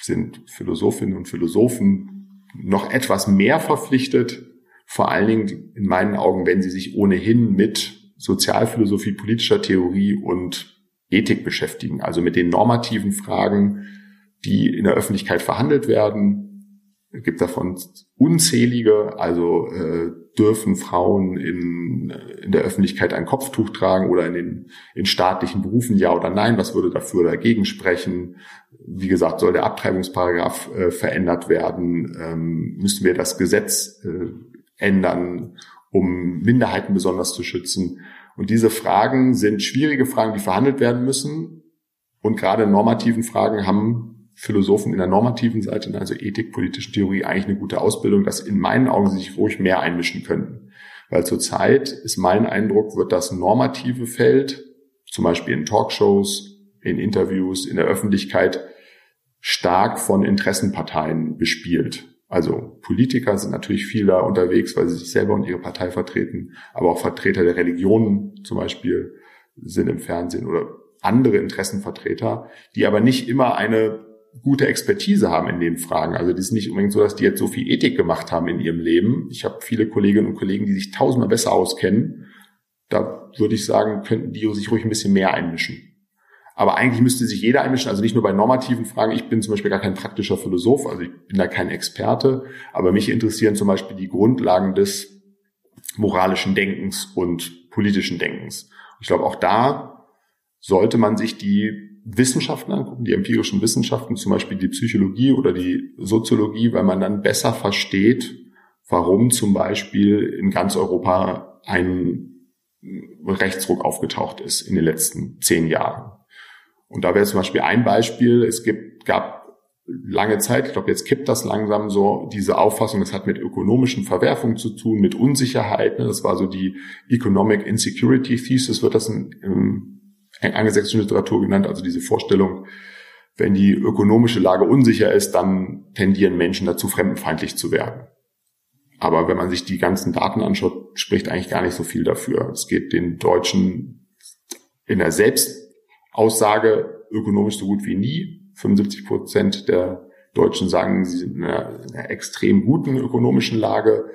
S2: sind Philosophinnen und Philosophen noch etwas mehr verpflichtet, vor allen Dingen in meinen Augen, wenn sie sich ohnehin mit Sozialphilosophie, politischer Theorie und Ethik beschäftigen, also mit den normativen Fragen, die in der Öffentlichkeit verhandelt werden. Es gibt davon unzählige, also äh, dürfen Frauen in, in der Öffentlichkeit ein Kopftuch tragen oder in den in staatlichen Berufen ja oder nein, was würde dafür oder dagegen sprechen? Wie gesagt, soll der Abtreibungsparagraph äh, verändert werden? Ähm, müssen wir das Gesetz äh, ändern, um Minderheiten besonders zu schützen? Und diese Fragen sind schwierige Fragen, die verhandelt werden müssen. Und gerade normativen Fragen haben Philosophen in der normativen Seite, also Ethik, politische Theorie, eigentlich eine gute Ausbildung, dass in meinen Augen sie sich ruhig mehr einmischen könnten. Weil zurzeit ist mein Eindruck, wird das normative Feld, zum Beispiel in Talkshows, in Interviews, in der Öffentlichkeit, stark von Interessenparteien bespielt. Also Politiker sind natürlich viel da unterwegs, weil sie sich selber und ihre Partei vertreten, aber auch Vertreter der Religionen zum Beispiel sind im Fernsehen oder andere Interessenvertreter, die aber nicht immer eine gute Expertise haben in den Fragen. Also das ist nicht unbedingt so, dass die jetzt so viel Ethik gemacht haben in ihrem Leben. Ich habe viele Kolleginnen und Kollegen, die sich tausendmal besser auskennen. Da würde ich sagen, könnten die sich ruhig ein bisschen mehr einmischen. Aber eigentlich müsste sich jeder einmischen, also nicht nur bei normativen Fragen. Ich bin zum Beispiel gar kein praktischer Philosoph, also ich bin da kein Experte, aber mich interessieren zum Beispiel die Grundlagen des moralischen Denkens und politischen Denkens. Ich glaube, auch da sollte man sich die Wissenschaften angucken, die empirischen Wissenschaften, zum Beispiel die Psychologie oder die Soziologie, weil man dann besser versteht, warum zum Beispiel in ganz Europa ein Rechtsruck aufgetaucht ist in den letzten zehn Jahren. Und da wäre zum Beispiel ein Beispiel, es gibt, gab lange Zeit, ich glaube, jetzt kippt das langsam so, diese Auffassung, das hat mit ökonomischen Verwerfungen zu tun, mit Unsicherheit. Ne? Das war so die Economic Insecurity Thesis, wird das in, angelsächsischen Literatur genannt, also diese Vorstellung, wenn die ökonomische Lage unsicher ist, dann tendieren Menschen dazu, fremdenfeindlich zu werden. Aber wenn man sich die ganzen Daten anschaut, spricht eigentlich gar nicht so viel dafür. Es geht den Deutschen in der Selbstaussage ökonomisch so gut wie nie. 75 Prozent der Deutschen sagen, sie sind in einer, in einer extrem guten ökonomischen Lage.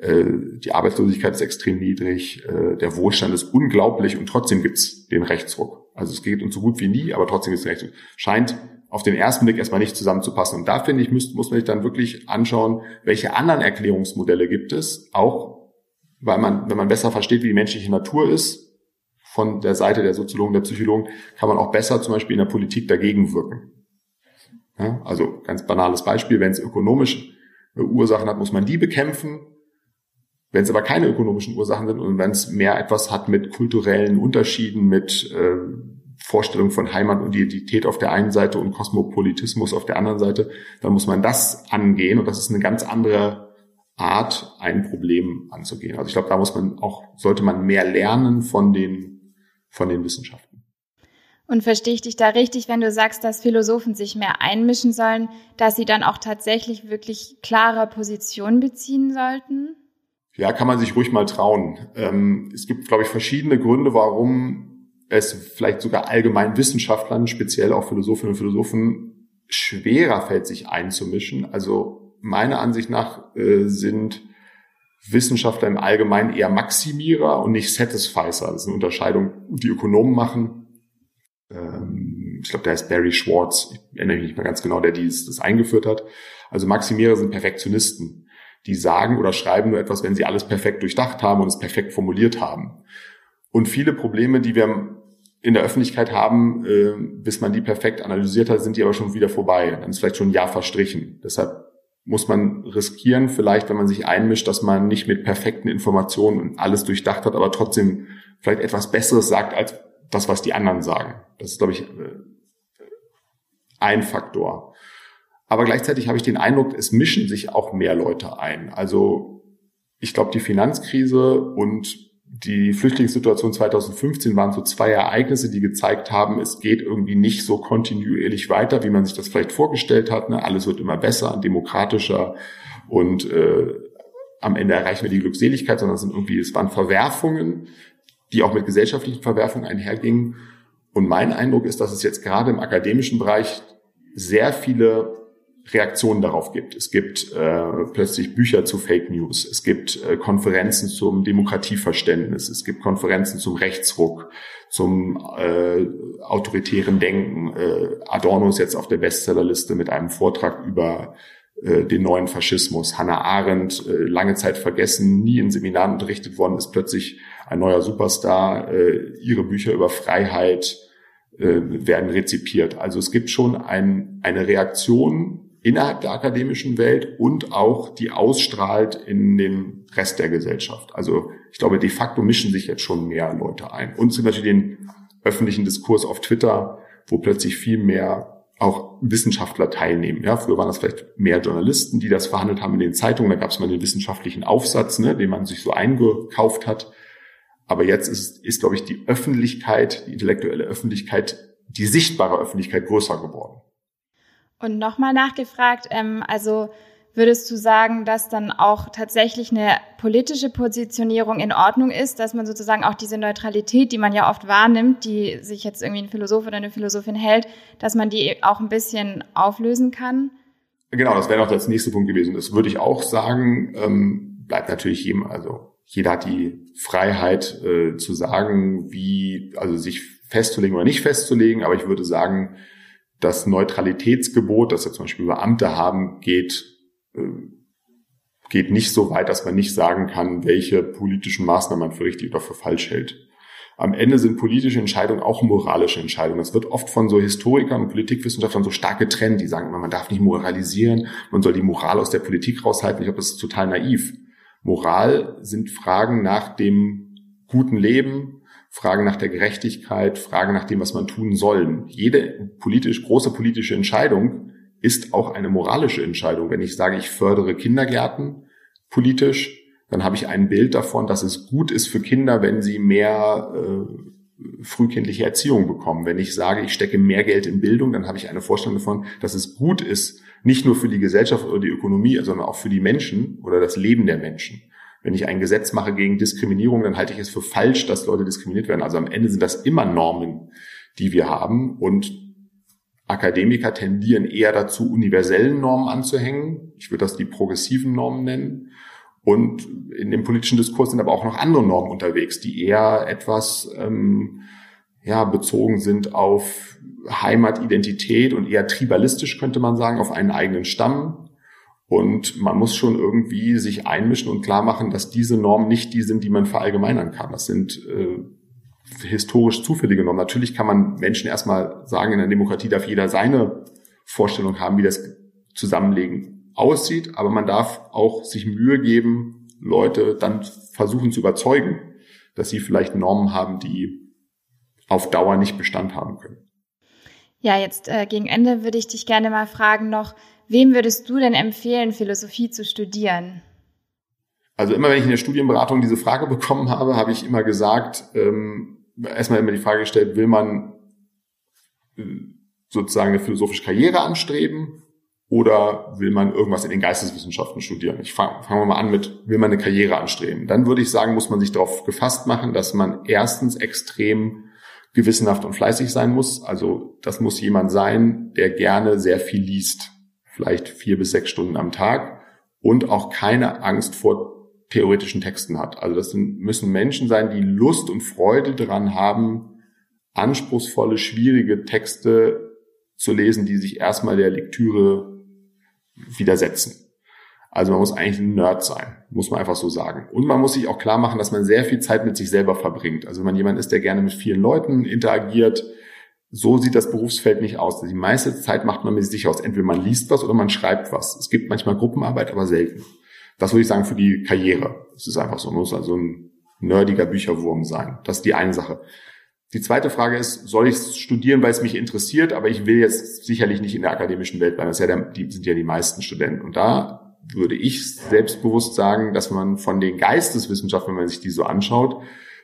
S2: Äh, die Arbeitslosigkeit ist extrem niedrig, äh, der Wohlstand ist unglaublich und trotzdem gibt's den Rechtsruck. Also es geht uns so gut wie nie, aber trotzdem ist Rechtsruck. Scheint auf den ersten Blick erstmal nicht zusammenzupassen. Und da finde ich, muss, muss man sich dann wirklich anschauen, welche anderen Erklärungsmodelle gibt es, auch weil man, wenn man besser versteht, wie die menschliche Natur ist, von der Seite der Soziologen, der Psychologen, kann man auch besser zum Beispiel in der Politik dagegen wirken. Ja, also ganz banales Beispiel, wenn es ökonomische Ursachen hat, muss man die bekämpfen. Wenn es aber keine ökonomischen Ursachen sind und wenn es mehr etwas hat mit kulturellen Unterschieden, mit äh, Vorstellung von Heimat und Identität auf der einen Seite und Kosmopolitismus auf der anderen Seite, dann muss man das angehen und das ist eine ganz andere Art, ein Problem anzugehen. Also ich glaube, da muss man auch, sollte man mehr lernen von den, von den Wissenschaften.
S1: Und verstehe ich dich da richtig, wenn du sagst, dass Philosophen sich mehr einmischen sollen, dass sie dann auch tatsächlich wirklich klare Positionen beziehen sollten?
S2: Ja, kann man sich ruhig mal trauen. Ähm, es gibt, glaube ich, verschiedene Gründe, warum es vielleicht sogar allgemein Wissenschaftlern, speziell auch Philosophinnen und Philosophen, schwerer fällt, sich einzumischen. Also meiner Ansicht nach äh, sind Wissenschaftler im Allgemeinen eher Maximierer und nicht Satisficer. Das ist eine Unterscheidung, die Ökonomen machen ähm, ich glaube, der heißt Barry Schwartz, ich erinnere mich nicht mehr ganz genau, der dies, das eingeführt hat. Also Maximierer sind Perfektionisten. Die sagen oder schreiben nur etwas, wenn sie alles perfekt durchdacht haben und es perfekt formuliert haben. Und viele Probleme, die wir in der Öffentlichkeit haben, äh, bis man die perfekt analysiert hat, sind die aber schon wieder vorbei. Dann ist vielleicht schon ein Jahr verstrichen. Deshalb muss man riskieren, vielleicht, wenn man sich einmischt, dass man nicht mit perfekten Informationen alles durchdacht hat, aber trotzdem vielleicht etwas Besseres sagt, als das, was die anderen sagen. Das ist, glaube ich, äh, ein Faktor. Aber gleichzeitig habe ich den Eindruck, es mischen sich auch mehr Leute ein. Also ich glaube, die Finanzkrise und die Flüchtlingssituation 2015 waren so zwei Ereignisse, die gezeigt haben, es geht irgendwie nicht so kontinuierlich weiter, wie man sich das vielleicht vorgestellt hat. Ne? Alles wird immer besser, demokratischer und äh, am Ende erreichen wir die Glückseligkeit, sondern es sind irgendwie, es waren Verwerfungen, die auch mit gesellschaftlichen Verwerfungen einhergingen. Und mein Eindruck ist, dass es jetzt gerade im akademischen Bereich sehr viele Reaktionen darauf gibt. Es gibt äh, plötzlich Bücher zu Fake News, es gibt äh, Konferenzen zum Demokratieverständnis, es gibt Konferenzen zum Rechtsruck, zum äh, autoritären Denken. Äh, Adorno ist jetzt auf der Bestsellerliste mit einem Vortrag über äh, den neuen Faschismus. Hannah Arendt, äh, lange Zeit vergessen, nie in Seminaren unterrichtet worden, ist plötzlich ein neuer Superstar. Äh, ihre Bücher über Freiheit werden rezipiert. Also es gibt schon ein, eine Reaktion innerhalb der akademischen Welt und auch die ausstrahlt in den Rest der Gesellschaft. Also ich glaube, de facto mischen sich jetzt schon mehr Leute ein. Und zum Beispiel den öffentlichen Diskurs auf Twitter, wo plötzlich viel mehr auch Wissenschaftler teilnehmen. Ja, früher waren das vielleicht mehr Journalisten, die das verhandelt haben in den Zeitungen. Da gab es mal den wissenschaftlichen Aufsatz, ne, den man sich so eingekauft hat. Aber jetzt ist, ist, glaube ich, die Öffentlichkeit, die intellektuelle Öffentlichkeit, die sichtbare Öffentlichkeit größer geworden.
S1: Und nochmal nachgefragt, ähm, also Würdest du sagen, dass dann auch tatsächlich eine politische Positionierung in Ordnung ist, dass man sozusagen auch diese Neutralität, die man ja oft wahrnimmt, die sich jetzt irgendwie ein Philosoph oder eine Philosophin hält, dass man die auch ein bisschen auflösen kann?
S2: Genau, das wäre noch das nächste Punkt gewesen. Das würde ich auch sagen, ähm, bleibt natürlich jedem, also jeder hat die Freiheit äh, zu sagen, wie, also sich festzulegen oder nicht festzulegen, aber ich würde sagen, das Neutralitätsgebot, das ja zum Beispiel Beamte haben, geht äh, geht nicht so weit, dass man nicht sagen kann, welche politischen Maßnahmen man für richtig oder für falsch hält. Am Ende sind politische Entscheidungen auch moralische Entscheidungen. Das wird oft von so Historikern und Politikwissenschaftlern so stark getrennt. Die sagen immer, man darf nicht moralisieren, man soll die Moral aus der Politik raushalten. Ich glaube, das ist total naiv. Moral sind Fragen nach dem guten Leben, Fragen nach der Gerechtigkeit, Fragen nach dem, was man tun soll. Jede politisch, große politische Entscheidung ist auch eine moralische Entscheidung. Wenn ich sage, ich fördere Kindergärten politisch, dann habe ich ein Bild davon, dass es gut ist für Kinder, wenn sie mehr äh, frühkindliche Erziehung bekommen. Wenn ich sage, ich stecke mehr Geld in Bildung, dann habe ich eine Vorstellung davon, dass es gut ist, nicht nur für die Gesellschaft oder die Ökonomie, sondern auch für die Menschen oder das Leben der Menschen. Wenn ich ein Gesetz mache gegen Diskriminierung, dann halte ich es für falsch, dass Leute diskriminiert werden. Also am Ende sind das immer Normen, die wir haben. Und Akademiker tendieren eher dazu, universellen Normen anzuhängen. Ich würde das die progressiven Normen nennen. Und in dem politischen Diskurs sind aber auch noch andere Normen unterwegs, die eher etwas ähm, ja, bezogen sind auf Heimatidentität und eher tribalistisch, könnte man sagen, auf einen eigenen Stamm. Und man muss schon irgendwie sich einmischen und klar machen, dass diese Normen nicht die sind, die man verallgemeinern kann. Das sind äh, historisch zufällige Normen. Natürlich kann man Menschen erstmal sagen, in der Demokratie darf jeder seine Vorstellung haben, wie das Zusammenlegen aussieht, aber man darf auch sich Mühe geben, Leute dann versuchen zu überzeugen, dass sie vielleicht Normen haben, die auf Dauer nicht Bestand haben können.
S1: Ja, jetzt äh, gegen Ende würde ich dich gerne mal fragen noch, wem würdest du denn empfehlen, Philosophie zu studieren?
S2: Also immer wenn ich in der Studienberatung diese Frage bekommen habe, habe ich immer gesagt, ähm, erstmal immer die Frage gestellt, will man äh, sozusagen eine philosophische Karriere anstreben oder will man irgendwas in den Geisteswissenschaften studieren? Ich fange fang mal an mit, will man eine Karriere anstreben? Dann würde ich sagen, muss man sich darauf gefasst machen, dass man erstens extrem gewissenhaft und fleißig sein muss. Also das muss jemand sein, der gerne sehr viel liest, vielleicht vier bis sechs Stunden am Tag und auch keine Angst vor theoretischen Texten hat. Also das müssen Menschen sein, die Lust und Freude daran haben, anspruchsvolle, schwierige Texte zu lesen, die sich erstmal der Lektüre widersetzen. Also man muss eigentlich ein Nerd sein, muss man einfach so sagen. Und man muss sich auch klar machen, dass man sehr viel Zeit mit sich selber verbringt. Also wenn man jemand ist, der gerne mit vielen Leuten interagiert, so sieht das Berufsfeld nicht aus. Die meiste Zeit macht man mit sich aus. Entweder man liest was oder man schreibt was. Es gibt manchmal Gruppenarbeit, aber selten. Das würde ich sagen für die Karriere. Es ist einfach so. Man muss also ein nerdiger Bücherwurm sein. Das ist die eine Sache. Die zweite Frage ist, soll ich studieren, weil es mich interessiert, aber ich will jetzt sicherlich nicht in der akademischen Welt bleiben. Das ja der, die sind ja die meisten Studenten. Und da würde ich selbstbewusst sagen, dass man von den Geisteswissenschaften, wenn man sich die so anschaut,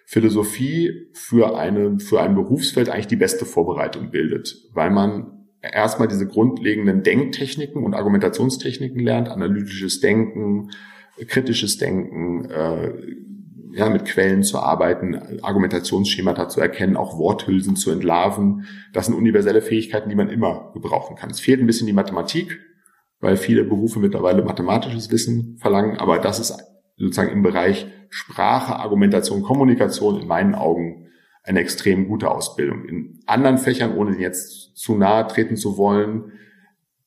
S2: Philosophie für eine, für ein Berufsfeld eigentlich die beste Vorbereitung bildet, weil man erstmal diese grundlegenden Denktechniken und Argumentationstechniken lernt, analytisches Denken, kritisches Denken, äh, ja, mit Quellen zu arbeiten, Argumentationsschemata zu erkennen, auch Worthülsen zu entlarven. Das sind universelle Fähigkeiten, die man immer gebrauchen kann. Es fehlt ein bisschen die Mathematik, weil viele Berufe mittlerweile mathematisches Wissen verlangen, aber das ist sozusagen im Bereich Sprache, Argumentation, Kommunikation in meinen Augen eine extrem gute Ausbildung. In anderen Fächern, ohne jetzt zu nahe treten zu wollen,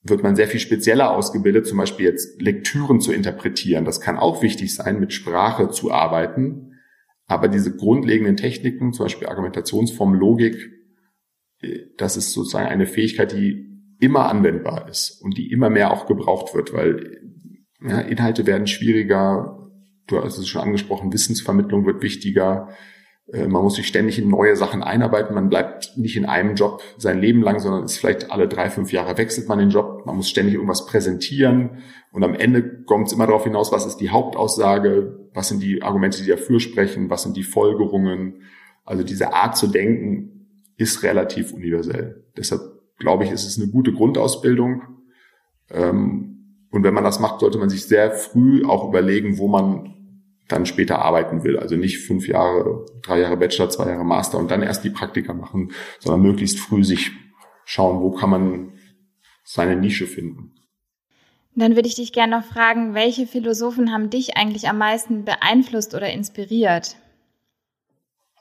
S2: wird man sehr viel spezieller ausgebildet, zum Beispiel jetzt Lektüren zu interpretieren. Das kann auch wichtig sein, mit Sprache zu arbeiten. Aber diese grundlegenden Techniken, zum Beispiel Argumentationsform, Logik, das ist sozusagen eine Fähigkeit, die immer anwendbar ist und die immer mehr auch gebraucht wird, weil ja, Inhalte werden schwieriger, du hast es schon angesprochen, Wissensvermittlung wird wichtiger, äh, man muss sich ständig in neue Sachen einarbeiten, man bleibt nicht in einem Job sein Leben lang, sondern ist vielleicht alle drei, fünf Jahre wechselt man den Job, man muss ständig irgendwas präsentieren und am Ende kommt es immer darauf hinaus, was ist die Hauptaussage, was sind die Argumente, die dafür sprechen, was sind die Folgerungen. Also diese Art zu denken ist relativ universell. Deshalb glaube ich, ist es eine gute Grundausbildung. Ähm, und wenn man das macht, sollte man sich sehr früh auch überlegen, wo man dann später arbeiten will. Also nicht fünf Jahre, drei Jahre Bachelor, zwei Jahre Master und dann erst die Praktika machen, sondern möglichst früh sich schauen, wo kann man seine Nische finden.
S1: Dann würde ich dich gerne noch fragen, welche Philosophen haben dich eigentlich am meisten beeinflusst oder inspiriert?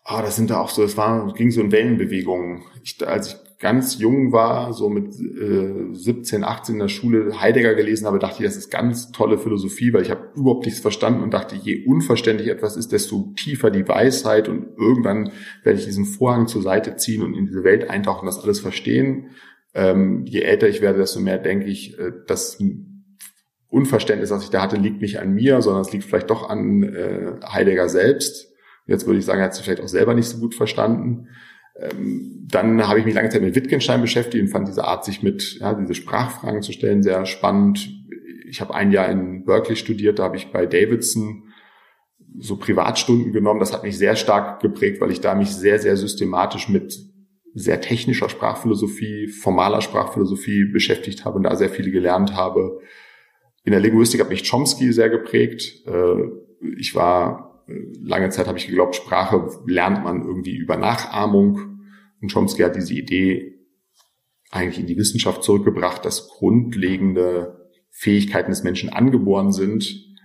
S2: Ah, das sind da auch so, es war, ging so in Wellenbewegungen. Ich, als ich ganz jung war, so mit äh, 17, 18 in der Schule Heidegger gelesen habe, dachte ich, das ist ganz tolle Philosophie, weil ich habe überhaupt nichts verstanden und dachte, je unverständlich etwas ist, desto tiefer die Weisheit und irgendwann werde ich diesen Vorhang zur Seite ziehen und in diese Welt eintauchen, das alles verstehen. Ähm, je älter ich werde, desto mehr denke ich, äh, das Unverständnis, das ich da hatte, liegt nicht an mir, sondern es liegt vielleicht doch an äh, Heidegger selbst. Jetzt würde ich sagen, er hat sich vielleicht auch selber nicht so gut verstanden. Ähm, dann habe ich mich lange Zeit mit Wittgenstein beschäftigt und fand diese Art, sich mit ja, diese Sprachfragen zu stellen, sehr spannend. Ich habe ein Jahr in Berkeley studiert, da habe ich bei Davidson so Privatstunden genommen. Das hat mich sehr stark geprägt, weil ich da mich sehr, sehr systematisch mit sehr technischer Sprachphilosophie, formaler Sprachphilosophie beschäftigt habe und da sehr viele gelernt habe. In der Linguistik hat mich Chomsky sehr geprägt. Äh, ich war lange Zeit habe ich geglaubt, Sprache lernt man irgendwie über Nachahmung. Und Chomsky hat diese Idee eigentlich in die Wissenschaft zurückgebracht, dass grundlegende Fähigkeiten des Menschen angeboren sind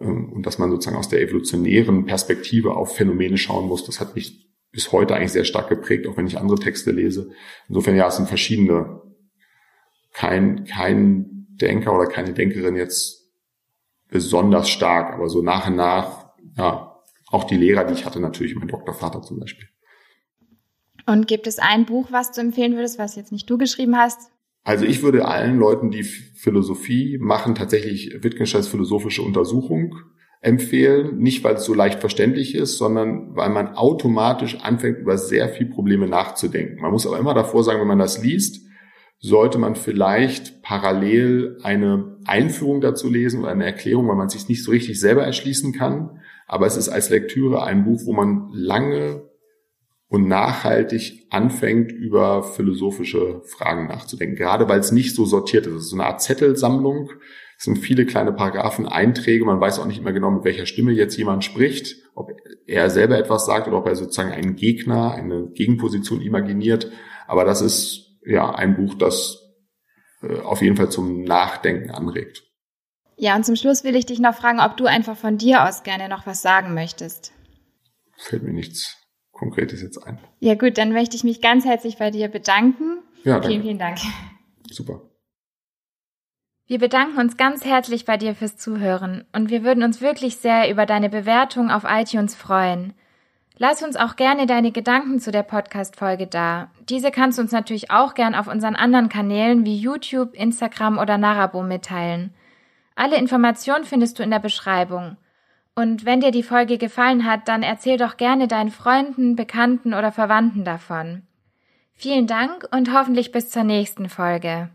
S2: ähm, und dass man sozusagen aus der evolutionären Perspektive auf Phänomene schauen muss. Das hat mich bis heute eigentlich sehr stark geprägt, auch wenn ich andere Texte lese. Insofern ja, es sind verschiedene, kein, kein Denker oder keine Denkerin jetzt besonders stark, aber so nach und nach, ja, auch die Lehrer, die ich hatte, natürlich mein Doktorvater zum Beispiel.
S1: Und gibt es ein Buch, was du empfehlen würdest, was jetzt nicht du geschrieben hast?
S2: Also ich würde allen Leuten, die Philosophie machen, tatsächlich Wittgensteins philosophische Untersuchung empfehlen. Nicht, weil es so leicht verständlich ist, sondern weil man automatisch anfängt, über sehr viele Probleme nachzudenken. Man muss aber immer davor sagen, wenn man das liest, sollte man vielleicht parallel eine Einführung dazu lesen oder eine Erklärung, weil man sich nicht so richtig selber erschließen kann. Aber es ist als Lektüre ein Buch, wo man lange und nachhaltig anfängt, über philosophische Fragen nachzudenken. Gerade weil es nicht so sortiert ist. Es ist so eine Art Zettelsammlung. Es sind viele kleine Paragraphen, Einträge. Man weiß auch nicht immer genau, mit welcher Stimme jetzt jemand spricht, ob er selber etwas sagt oder ob er sozusagen einen Gegner, eine Gegenposition imaginiert. Aber das ist ja ein Buch, das äh, auf jeden Fall zum Nachdenken anregt.
S1: Ja, und zum Schluss will ich dich noch fragen, ob du einfach von dir aus gerne noch was sagen möchtest.
S2: Fällt mir nichts Konkretes jetzt ein.
S1: Ja gut, dann möchte ich mich ganz herzlich bei dir bedanken.
S2: Ja, danke.
S1: Vielen, vielen Dank.
S2: Super.
S1: Wir bedanken uns ganz herzlich bei dir fürs Zuhören und wir würden uns wirklich sehr über deine Bewertung auf iTunes freuen. Lass uns auch gerne deine Gedanken zu der Podcast-Folge da. Diese kannst du uns natürlich auch gern auf unseren anderen Kanälen wie YouTube, Instagram oder Narabo mitteilen. Alle Informationen findest du in der Beschreibung. Und wenn dir die Folge gefallen hat, dann erzähl doch gerne deinen Freunden, Bekannten oder Verwandten davon. Vielen Dank und hoffentlich bis zur nächsten Folge.